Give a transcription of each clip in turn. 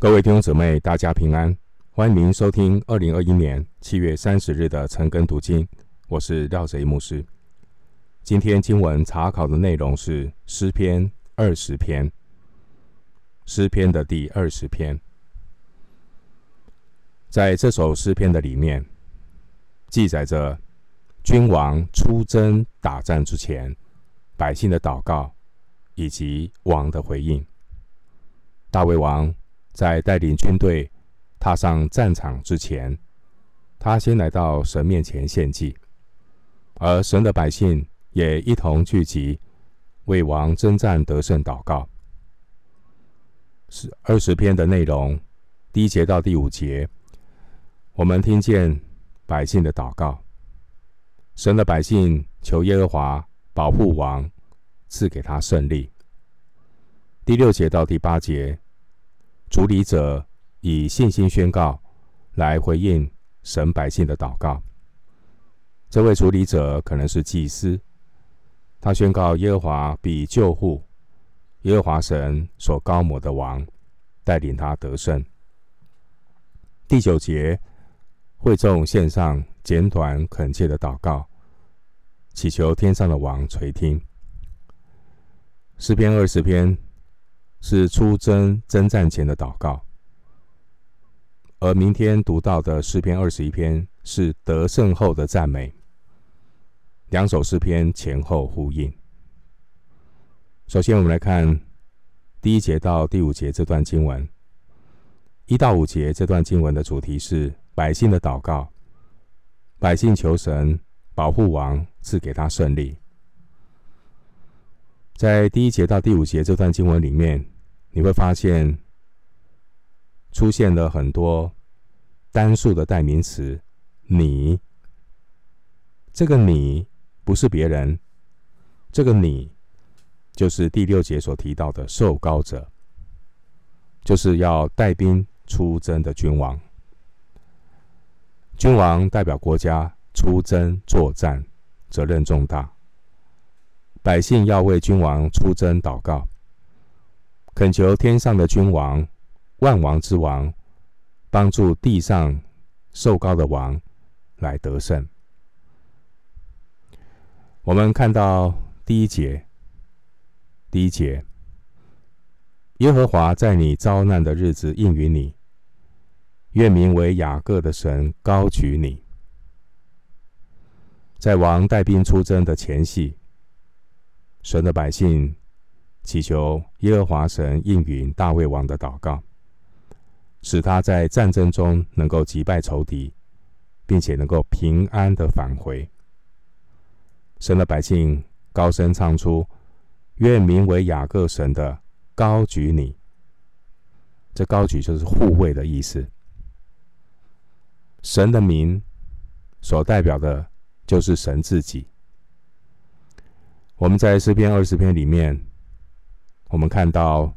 各位弟兄姊妹，大家平安，欢迎您收听二零二一年七月三十日的晨更读经。我是廖贼牧师。今天经文查考的内容是诗篇二十篇，诗篇的第二十篇。在这首诗篇的里面，记载着君王出征打仗之前，百姓的祷告以及王的回应。大卫王。在带领军队踏上战场之前，他先来到神面前献祭，而神的百姓也一同聚集，为王征战得胜祷告。是二十篇的内容，第一节到第五节，我们听见百姓的祷告，神的百姓求耶和华保护王，赐给他胜利。第六节到第八节。主礼者以信心宣告，来回应神百姓的祷告。这位主礼者可能是祭司，他宣告耶和华必救护耶和华神所膏抹的王，带领他得胜。第九节，会众献上简短恳切的祷告，祈求天上的王垂听。诗篇二十篇。是出征征战前的祷告，而明天读到的诗篇二十一篇是得胜后的赞美。两首诗篇前后呼应。首先，我们来看第一节到第五节这段经文。一到五节这段经文的主题是百姓的祷告，百姓求神保护王，赐给他胜利。在第一节到第五节这段经文里面，你会发现出现了很多单数的代名词“你”。这个“你”不是别人，这个“你”就是第六节所提到的受膏者，就是要带兵出征的君王。君王代表国家出征作战，责任重大。百姓要为君王出征祷告，恳求天上的君王、万王之王，帮助地上受膏的王来得胜。我们看到第一节，第一节，耶和华在你遭难的日子应允你，愿名为雅各的神高举你。在王带兵出征的前夕。神的百姓祈求耶和华神应允大卫王的祷告，使他在战争中能够击败仇敌，并且能够平安的返回。神的百姓高声唱出：“愿名为雅各神的高举你。”这高举就是护卫的意思。神的名所代表的就是神自己。我们在诗篇二十篇里面，我们看到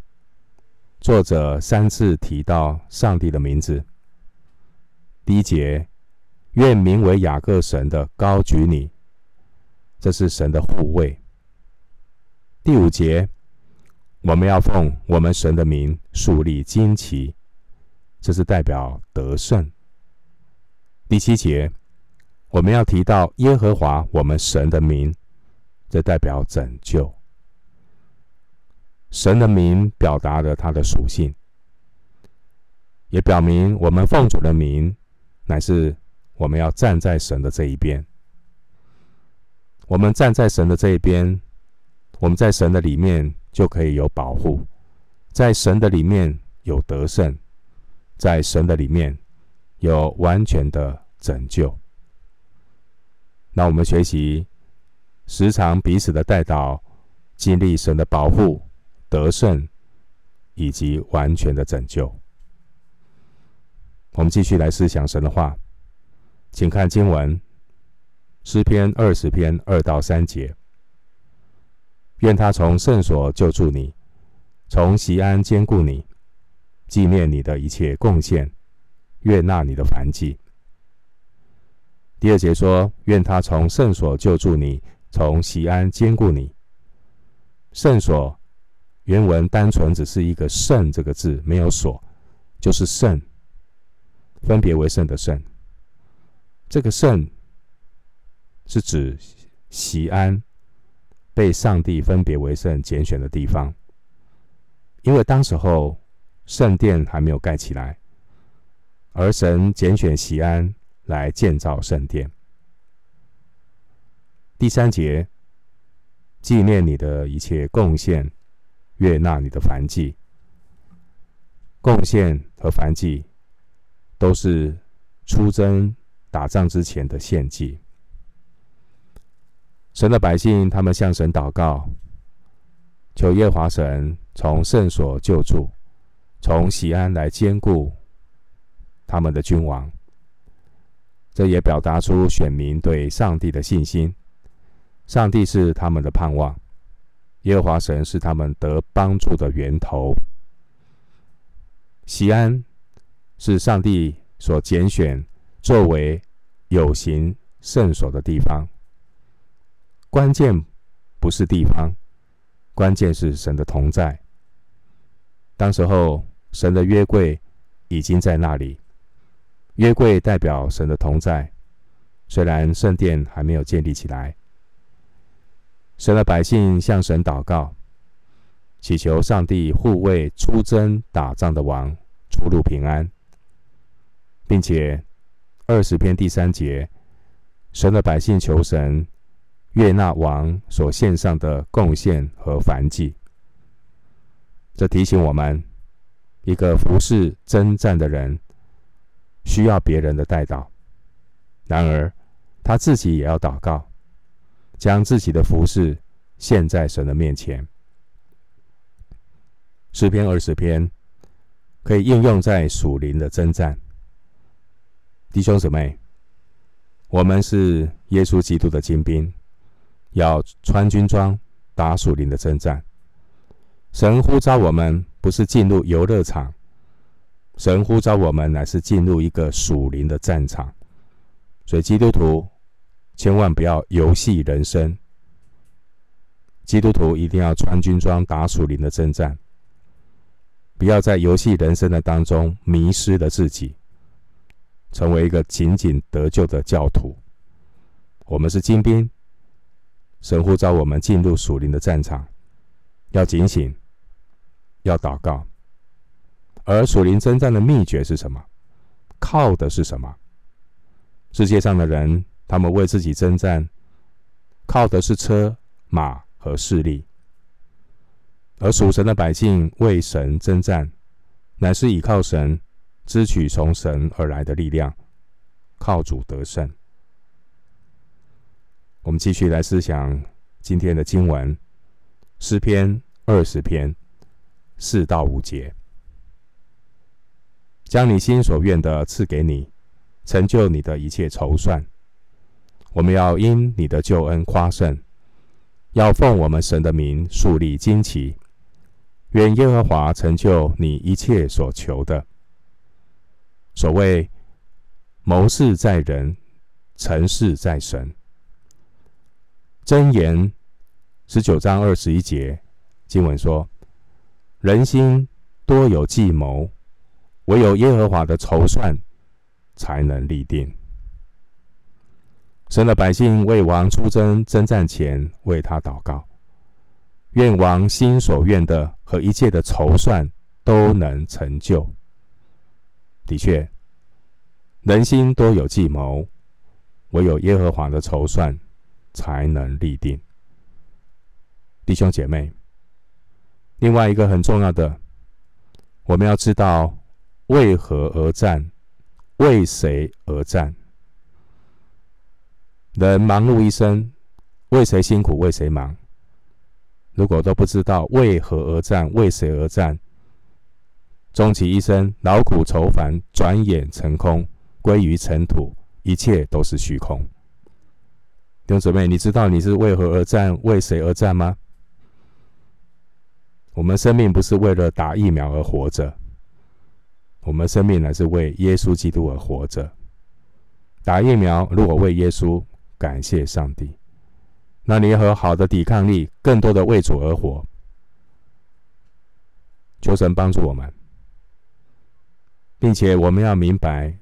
作者三次提到上帝的名字。第一节，愿名为雅各神的高举你，这是神的护卫。第五节，我们要奉我们神的名树立旌旗，这是代表得胜。第七节，我们要提到耶和华我们神的名。这代表拯救。神的名表达了他的属性，也表明我们奉主的名，乃是我们要站在神的这一边。我们站在神的这一边，我们在神的里面就可以有保护，在神的里面有得胜，在神的里面有完全的拯救。那我们学习。时常彼此的代祷，经历神的保护、得胜以及完全的拯救。我们继续来思想神的话，请看经文诗篇二十篇二到三节。愿他从圣所救助你，从锡安坚固你，纪念你的一切贡献，悦纳你的凡祭。第二节说：愿他从圣所救助你。从西安坚固你，圣所原文单纯只是一个圣这个字，没有所，就是圣，分别为圣的圣。这个圣是指西安被上帝分别为圣拣选的地方，因为当时候圣殿还没有盖起来，而神拣选西安来建造圣殿。第三节，纪念你的一切贡献，悦纳你的燔祭。贡献和燔祭都是出征打仗之前的献祭。神的百姓，他们向神祷告，求耶和华神从圣所救助，从喜安来坚固他们的君王。这也表达出选民对上帝的信心。上帝是他们的盼望，耶和华神是他们得帮助的源头。西安是上帝所拣选作为有形圣所的地方。关键不是地方，关键是神的同在。当时候，神的约柜已经在那里，约柜代表神的同在。虽然圣殿还没有建立起来。神的百姓向神祷告，祈求上帝护卫出征打仗的王出入平安，并且二十篇第三节，神的百姓求神悦纳王所献上的贡献和燔祭。这提醒我们，一个服侍征战的人需要别人的代祷，然而他自己也要祷告。将自己的服饰献在神的面前。诗篇二十篇可以应用在属灵的征战。弟兄姊妹，我们是耶稣基督的精兵，要穿军装打属灵的征战。神呼召我们不是进入游乐场，神呼召我们乃是进入一个属灵的战场。所以基督徒。千万不要游戏人生。基督徒一定要穿军装打属灵的征战，不要在游戏人生的当中迷失了自己，成为一个仅仅得救的教徒。我们是精兵，神呼召我们进入属灵的战场，要警醒，要祷告。而属灵征战的秘诀是什么？靠的是什么？世界上的人。他们为自己征战，靠的是车马和势力；而属神的百姓为神征战，乃是倚靠神，支取从神而来的力量，靠主得胜。我们继续来思想今天的经文，诗篇二十篇四到五节，将你心所愿的赐给你，成就你的一切筹算。我们要因你的救恩夸胜，要奉我们神的名树立旌旗。愿耶和华成就你一切所求的。所谓谋事在人，成事在神。箴言十九章二十一节经文说：人心多有计谋，唯有耶和华的筹算才能立定。神的百姓为王出征征战前，为他祷告，愿王心所愿的和一切的筹算都能成就。的确，人心多有计谋，唯有耶和华的筹算才能立定。弟兄姐妹，另外一个很重要的，我们要知道为何而战，为谁而战。人忙碌一生，为谁辛苦为谁忙？如果都不知道为何而战，为谁而战，终其一生劳苦愁烦，转眼成空，归于尘土，一切都是虚空。弟兄姊妹，你知道你是为何而战，为谁而战吗？我们生命不是为了打疫苗而活着，我们生命乃是为耶稣基督而活着。打疫苗如果为耶稣。感谢上帝，那你和好的抵抗力，更多的为主而活。求神帮助我们，并且我们要明白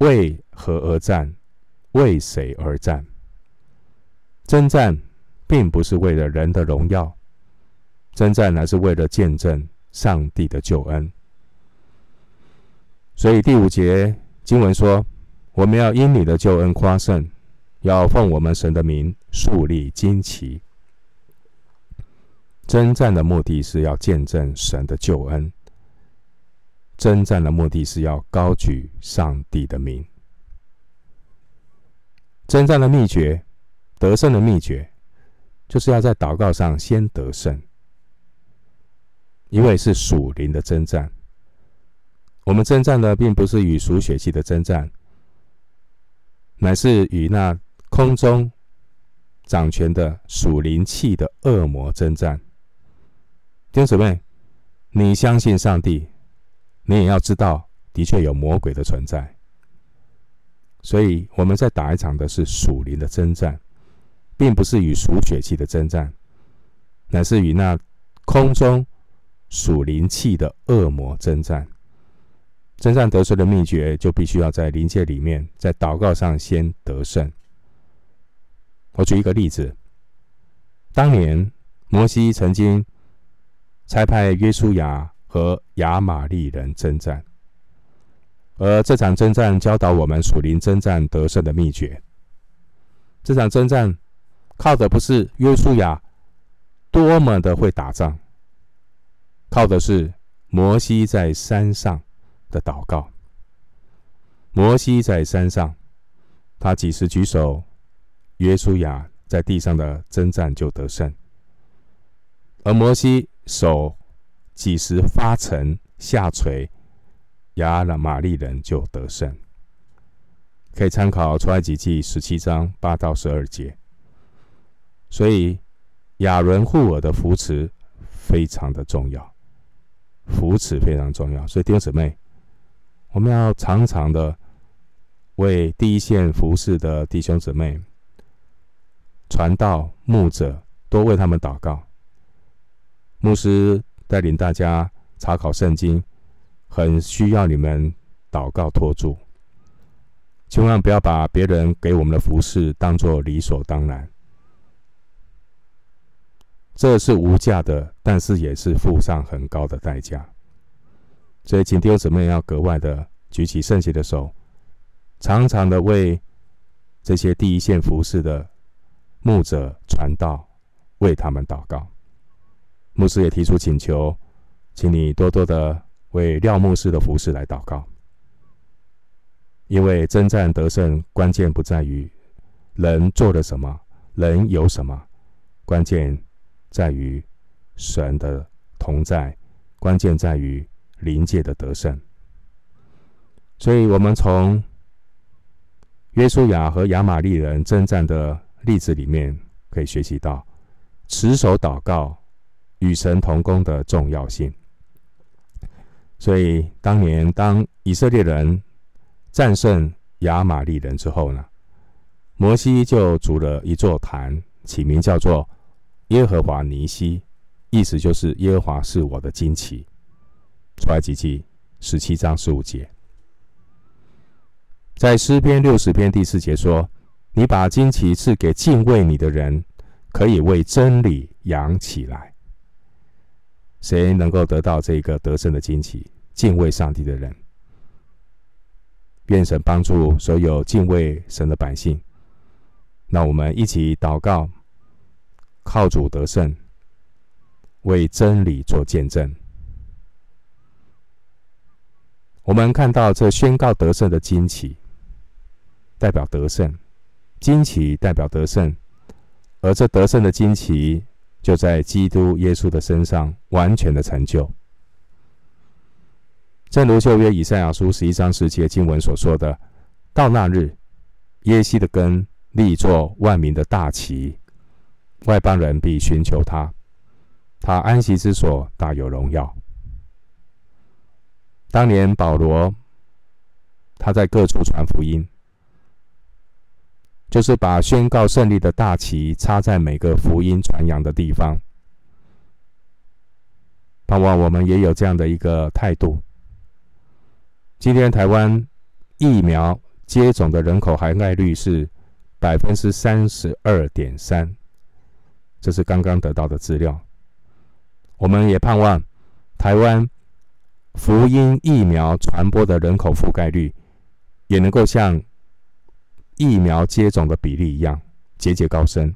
为何而战，为谁而战。征战并不是为了人的荣耀，征战乃是为了见证上帝的救恩。所以第五节经文说：“我们要因你的救恩夸胜，要奉我们神的名竖立旌旗。”征战的目的是要见证神的救恩，征战的目的是要高举上帝的名。征战的秘诀，得胜的秘诀，就是要在祷告上先得胜，因为是属灵的征战。我们征战的并不是与属血气的征战，乃是与那空中掌权的属灵气的恶魔征战。弟兄姊妹，你相信上帝，你也要知道，的确有魔鬼的存在。所以我们在打一场的是属灵的征战，并不是与属血气的征战，乃是与那空中属灵气的恶魔征战。征战得胜的秘诀，就必须要在灵界里面，在祷告上先得胜。我举一个例子，当年摩西曾经。差派约书亚和亚玛力人征战，而这场征战教导我们属灵征战得胜的秘诀。这场征战靠的不是约书亚多么的会打仗，靠的是摩西在山上的祷告。摩西在山上，他几时举手，约书亚在地上的征战就得胜，而摩西。手几时发沉下垂，亚玛利人就得胜。可以参考出埃及记十七章八到十二节。所以亚伦户珥的扶持非常的重要，扶持非常重要。所以弟兄姊妹，我们要常常的为第一线服侍的弟兄姊妹、传道牧者，多为他们祷告。牧师带领大家查考圣经，很需要你们祷告托住。千万不要把别人给我们的服饰当作理所当然，这是无价的，但是也是付上很高的代价。所以，请弟兄姊妹要格外的举起圣洁的手，常常的为这些第一线服饰的牧者传道，为他们祷告。牧师也提出请求，请你多多的为廖牧师的服饰来祷告，因为征战得胜，关键不在于人做了什么，人有什么，关键在于神的同在，关键在于灵界的得胜。所以，我们从约书亚和亚玛利人征战的例子里面，可以学习到持守祷告。与神同工的重要性。所以，当年当以色列人战胜亚玛力人之后呢，摩西就筑了一座坛，起名叫做耶和华尼西，意思就是耶和华是我的旌旗。出埃及记十七章十五节，在诗篇六十篇第四节说：“你把旌旗赐给敬畏你的人，可以为真理扬起来。”谁能够得到这个得胜的旌旗？敬畏上帝的人。愿神帮助所有敬畏神的百姓。那我们一起祷告，靠主得胜，为真理做见证。我们看到这宣告得胜的旌旗，代表得胜；旌旗代表得胜，而这得胜的旌旗。就在基督耶稣的身上完全的成就，正如旧约以赛亚书十一章十节经文所说的：“到那日，耶西的根立作万民的大旗，外邦人必寻求他，他安息之所大有荣耀。”当年保罗他在各处传福音。就是把宣告胜利的大旗插在每个福音传扬的地方，盼望我们也有这样的一个态度，今天台湾疫苗接种的人口涵盖率是百分之三十二点三，这是刚刚得到的资料。我们也盼望台湾福音疫苗传播的人口覆盖率也能够像疫苗接种的比例一样节节高升。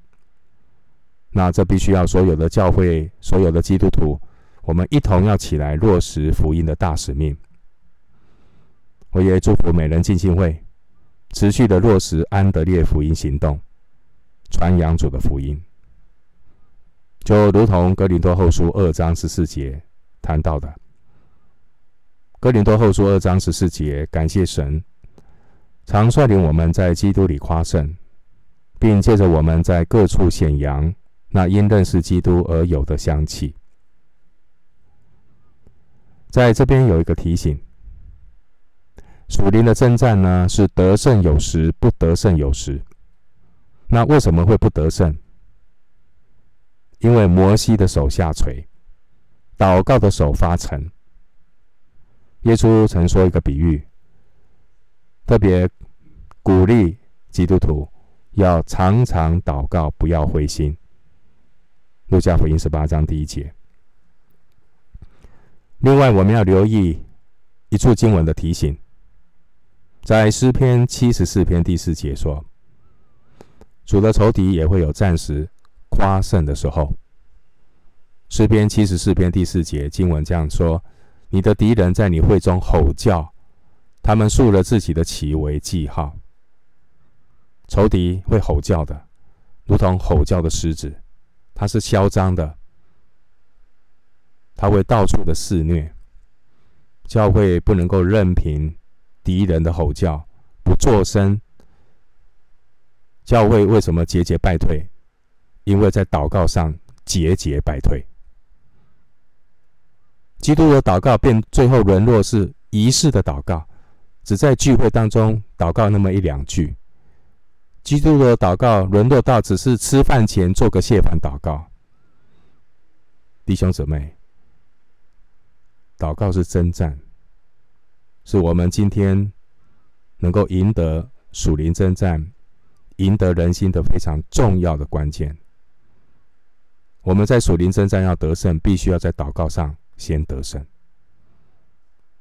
那这必须要所有的教会、所有的基督徒，我们一同要起来落实福音的大使命。我也祝福美人进信会持续的落实安德烈福音行动，传扬主的福音。就如同哥林多后书二章十四节谈到的，哥林多后书二章十四节，感谢神，常率领我们在基督里夸胜，并借着我们在各处显扬。那因认识基督而有的香气，在这边有一个提醒：属灵的征战呢，是得胜有时，不得胜有时。那为什么会不得胜？因为摩西的手下垂，祷告的手发沉。耶稣曾说一个比喻，特别鼓励基督徒要常常祷告，不要灰心。路加福音十八章第一节。另外，我们要留意一处经文的提醒，在诗篇七十四篇第四节说：“主的仇敌也会有暂时夸胜的时候。”诗篇七十四篇第四节经文这样说：“你的敌人在你会中吼叫，他们竖了自己的旗为记号。”仇敌会吼叫的，如同吼叫的狮子。他是嚣张的，他会到处的肆虐。教会不能够任凭敌人的吼叫，不作声。教会为什么节节败退？因为在祷告上节节败退。基督的祷告便最后沦落是仪式的祷告，只在聚会当中祷告那么一两句。基督的祷告沦落到只是吃饭前做个谢饭祷告。弟兄姊妹，祷告是征战，是我们今天能够赢得属灵征战、赢得人心的非常重要的关键。我们在属灵征战要得胜，必须要在祷告上先得胜。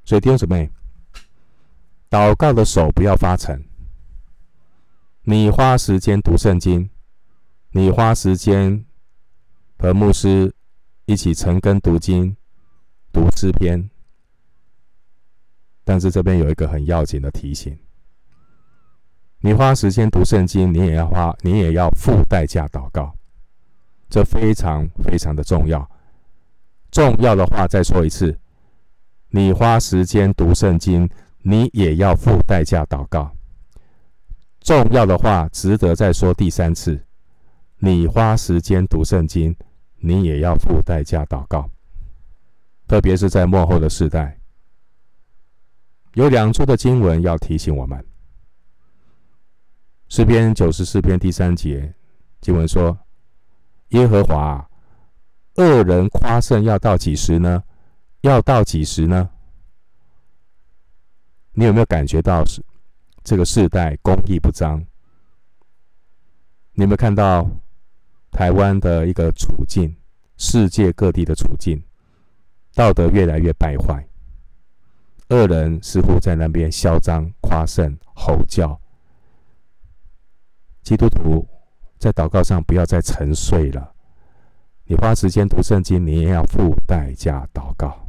所以弟兄姊妹，祷告的手不要发沉。你花时间读圣经，你花时间和牧师一起晨更读经、读诗篇。但是这边有一个很要紧的提醒：你花时间读圣经，你也要花，你也要付代价祷告。这非常非常的重要。重要的话再说一次：你花时间读圣经，你也要付代价祷告。重要的话值得再说第三次。你花时间读圣经，你也要付代价祷告。特别是在末后的世代，有两处的经文要提醒我们。诗篇九十四篇第三节经文说：“耶和华，恶人夸胜要到几时呢？要到几时呢？”你有没有感觉到是？这个世代公益不彰，你有没有看到台湾的一个处境？世界各地的处境，道德越来越败坏，恶人似乎在那边嚣张夸胜、吼叫。基督徒在祷告上不要再沉睡了，你花时间读圣经，你也要付代价祷告。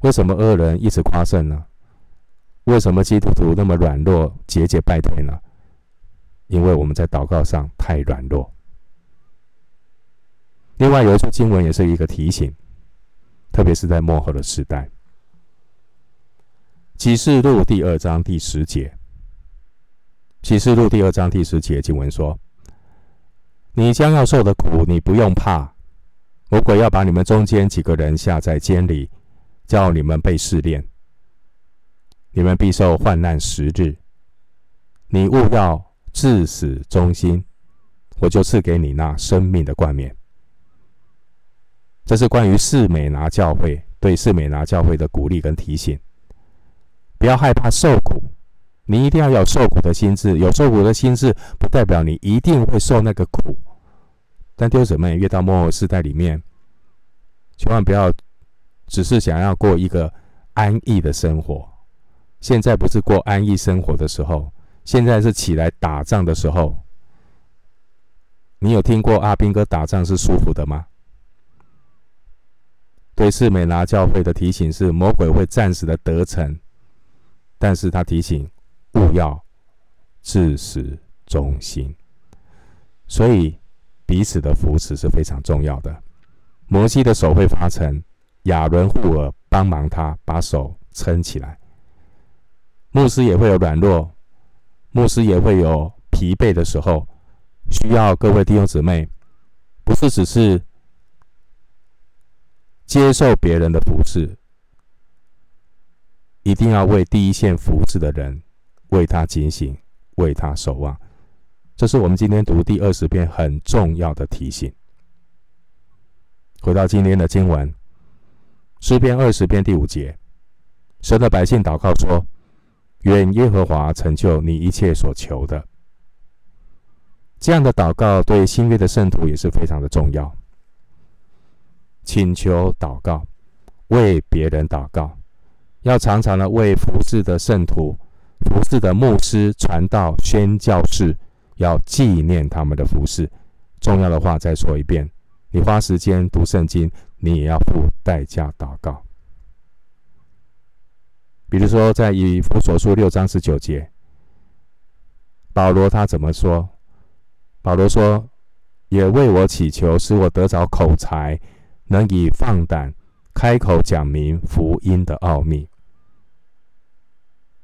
为什么恶人一直夸胜呢？为什么基督徒那么软弱、节节败退呢？因为我们在祷告上太软弱。另外有一处经文也是一个提醒，特别是在末后的时代，《启示录》第二章第十节，《启示录》第二章第十节经文说：“你将要受的苦，你不用怕。魔鬼要把你们中间几个人下在监里，叫你们被试炼。”你们必受患难十日，你务要至死忠心，我就赐给你那生命的冠冕。这是关于士美拿教会对士美拿教会的鼓励跟提醒。不要害怕受苦，你一定要有受苦的心志。有受苦的心志，不代表你一定会受那个苦。但弟兄姊妹，越到末后世代里面，千万不要只是想要过一个安逸的生活。现在不是过安逸生活的时候，现在是起来打仗的时候。你有听过阿兵哥打仗是舒服的吗？对士美拿教会的提醒是：魔鬼会暂时的得逞，但是他提醒勿要至死忠心。所以彼此的扶持是非常重要的。摩西的手会发沉，亚伦、户珥帮忙他把手撑起来。牧师也会有软弱，牧师也会有疲惫的时候。需要各位弟兄姊妹，不是只是接受别人的服侍，一定要为第一线服侍的人为他警醒，为他守望。这是我们今天读第二十篇很重要的提醒。回到今天的经文，诗篇二十篇第五节，神的百姓祷告说：“愿耶和华成就你一切所求的。”这样的祷告对新约的圣徒也是非常的重要。请求祷告，为别人祷告，要常常的为服侍的圣徒、服侍的牧师、传道、宣教士，要纪念他们的服侍。重要的话再说一遍：你花时间读圣经，你也要付代价祷告。比如说，在以弗所书六章十九节，保罗他怎么说？保罗说：“也为我祈求，使我得着口才，能以放胆开口讲明福音的奥秘。”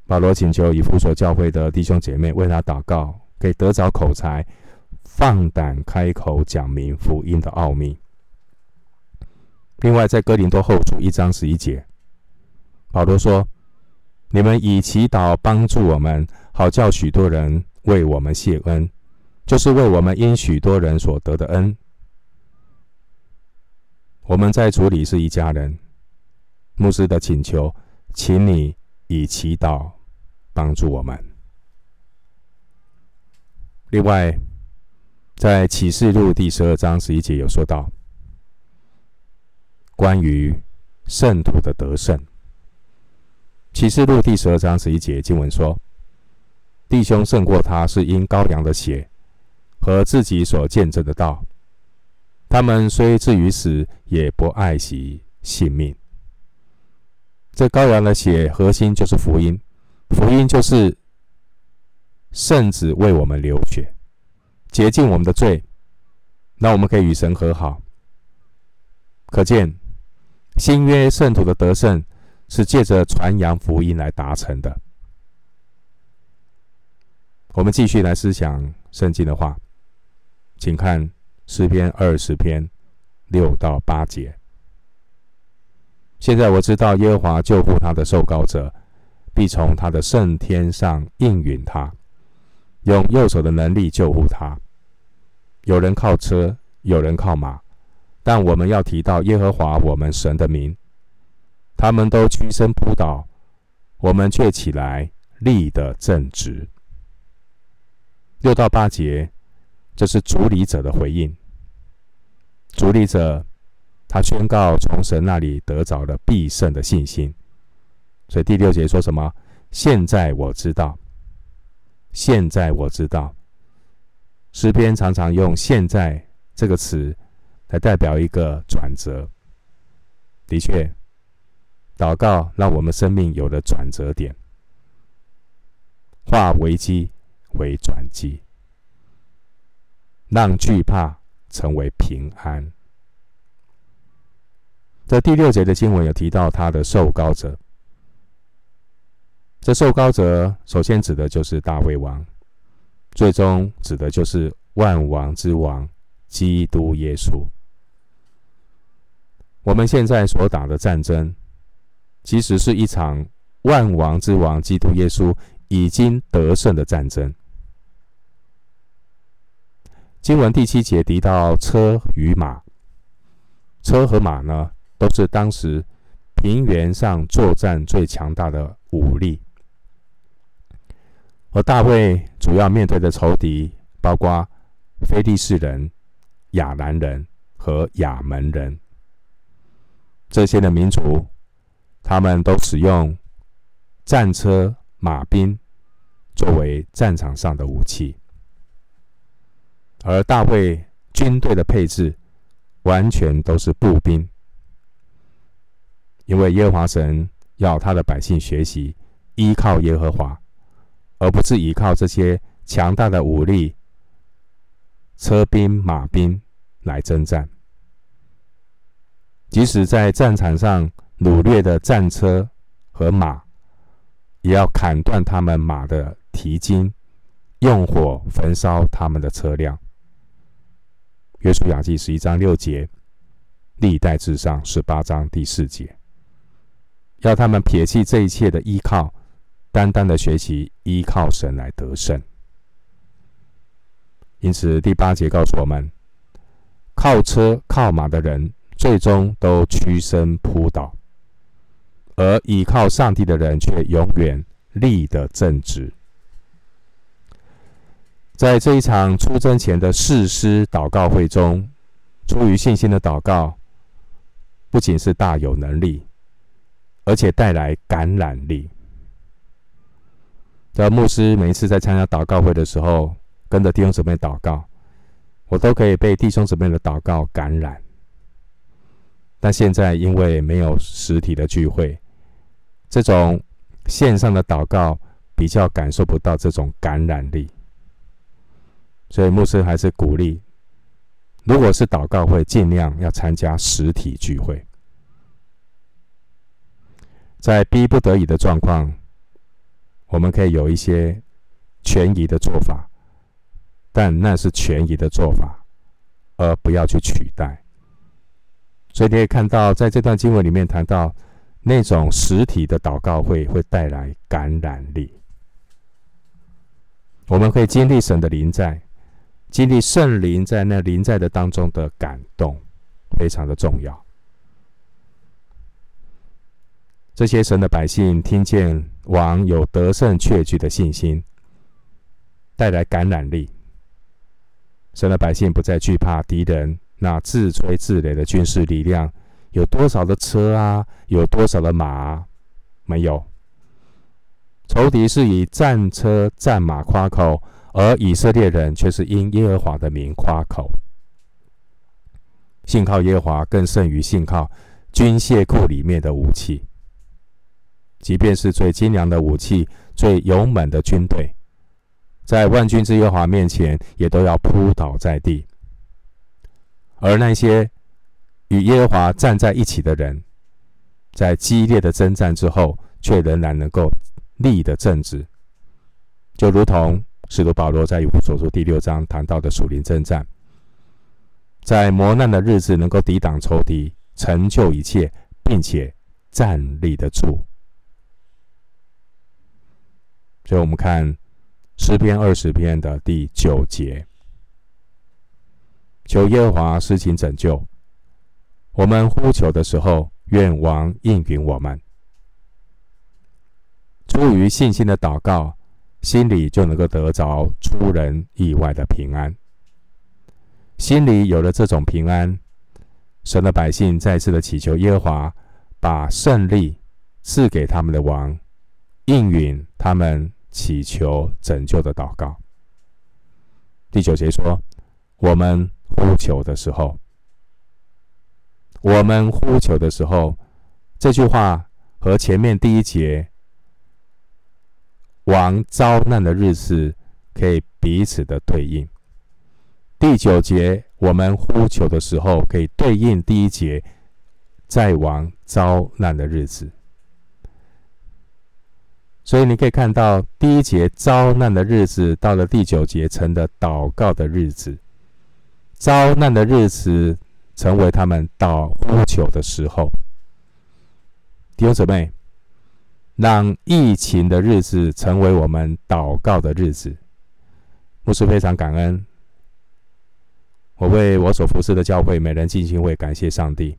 保罗请求以弗所教会的弟兄姐妹为他祷告，给得着口才，放胆开口讲明福音的奥秘。另外，在哥林多后书一章十一节，保罗说：“你们以祈祷帮助我们，好叫许多人为我们谢恩。”就是为我们因许多人所得的恩，我们在主里是一家人。牧师的请求，请你以祈祷帮助我们。另外，在启示录第十二章十一节有说到，关于圣徒的得胜。启示录第十二章十一节经文说：“弟兄胜过他，是因羔羊的血。”和自己所见证的道，他们虽至于死，也不爱惜性命。这羔羊的血核心就是福音，福音就是圣子为我们流血，洁净我们的罪，那我们可以与神和好。可见新约圣徒的得胜是借着传扬福音来达成的。我们继续来思想圣经的话。请看诗篇二十篇六到八节。现在我知道耶和华救护他的受膏者，必从他的圣天上应允他，用右手的能力救护他。有人靠车，有人靠马，但我们要提到耶和华我们神的名。他们都屈身扑倒，我们却起来立得正直。六到八节。这是主礼者的回应。主礼者，他宣告从神那里得着了必胜的信心。所以第六节说什么？现在我知道。现在我知道。诗篇常常用“现在”这个词来代表一个转折。的确，祷告让我们生命有了转折点，化危机为转机。让惧怕成为平安。这第六节的经文有提到他的受膏者。这受膏者首先指的就是大卫王，最终指的就是万王之王基督耶稣。我们现在所打的战争，其实是一场万王之王基督耶稣已经得胜的战争。经文第七节提到车与马，车和马呢，都是当时平原上作战最强大的武力。而大卫主要面对的仇敌包括非利士人、亚兰人和亚门人。这些的民族，他们都使用战车、马兵作为战场上的武器，而大卫军队的配置完全都是步兵，因为耶和华神要他的百姓学习依靠耶和华。而不是依靠这些强大的武力、车兵、马兵来征战。即使在战场上掳掠的战车和马，也要砍断他们马的蹄筋，用火焚烧他们的车辆。约书亚记十一章六节，历代志上十八章第四节，要他们撇弃这一切的依靠。单单的学习依靠神来得胜，因此第八节告诉我们：靠车靠马的人，最终都屈身扑倒；而倚靠上帝的人，却永远立得正直。在这一场出征前的誓师祷告会中，出于信心的祷告，不仅是大有能力，而且带来感染力。在牧师每一次在参加祷告会的时候，跟着弟兄姊妹祷告，我都可以被弟兄姊妹的祷告感染。但现在因为没有实体的聚会，这种线上的祷告比较感受不到这种感染力，所以牧师还是鼓励，如果是祷告会，尽量要参加实体聚会。在逼不得已的状况。我们可以有一些权宜的做法，但那是权宜的做法，而不要去取代。所以你可以看到，在这段经文里面谈到那种实体的祷告会会带来感染力。我们可以经历神的临在，经历圣灵在那临在的当中的感动，非常的重要。这些神的百姓听见王有得胜确据的信心，带来感染力。神的百姓不再惧怕敌人那自吹自擂的军事力量，有多少的车啊，有多少的马啊？没有。仇敌是以战车战马夸口，而以色列人却是因耶和华的名夸口。信靠耶和华更胜于信靠军械库里面的武器。即便是最精良的武器、最勇猛的军队，在万军之耶和华面前，也都要扑倒在地。而那些与耶和华站在一起的人，在激烈的征战之后，却仍然能够立得正直，就如同使徒保罗在以弗所书第六章谈到的属灵征战，在磨难的日子能够抵挡仇敌，成就一切，并且站立得住。所以我们看诗篇二十篇的第九节，求耶和华施行拯救。我们呼求的时候，愿王应允我们。出于信心的祷告，心里就能够得着出人意外的平安。心里有了这种平安，神的百姓再次的祈求耶和华，把胜利赐给他们的王，应允他们。祈求拯救的祷告。第九节说：“我们呼求的时候，我们呼求的时候，这句话和前面第一节王遭难的日子可以彼此的对应。第九节我们呼求的时候，可以对应第一节在王遭难的日子。”所以你可以看到，第一节遭难的日子，到了第九节成了祷告的日子。遭难的日子成为他们到呼求的时候。弟兄姊妹，让疫情的日子成为我们祷告的日子。牧师非常感恩，我为我所服侍的教会美人浸信会感谢上帝。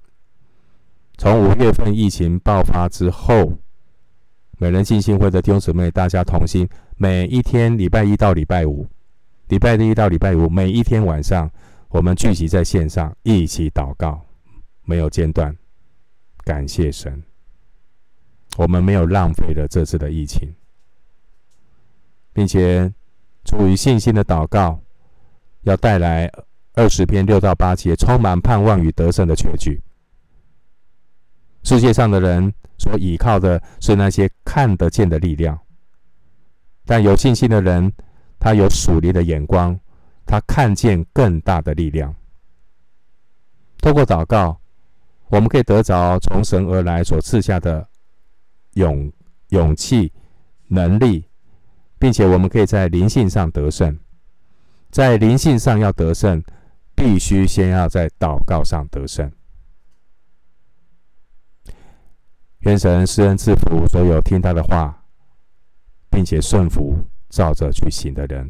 从五月份疫情爆发之后，美人浸信会的弟兄姊妹大家同心，每一天礼拜一到礼拜五，礼拜一到礼拜五，每一天晚上，我们聚集在线上一起祷告，没有间断。感谢神，我们没有浪费了这次的疫情，并且出于信心的祷告，要带来二十篇六到八节充满盼望与得胜的确据。世界上的人所依靠的是那些看得见的力量，但有信心的人，他有属灵的眼光，他看见更大的力量。透过祷告，我们可以得着从神而来所赐下的勇勇气、能力，并且我们可以在灵性上得胜。在灵性上要得胜，必须先要在祷告上得胜。愿神施恩赐福所有听他的话，并且顺服照着去行的人。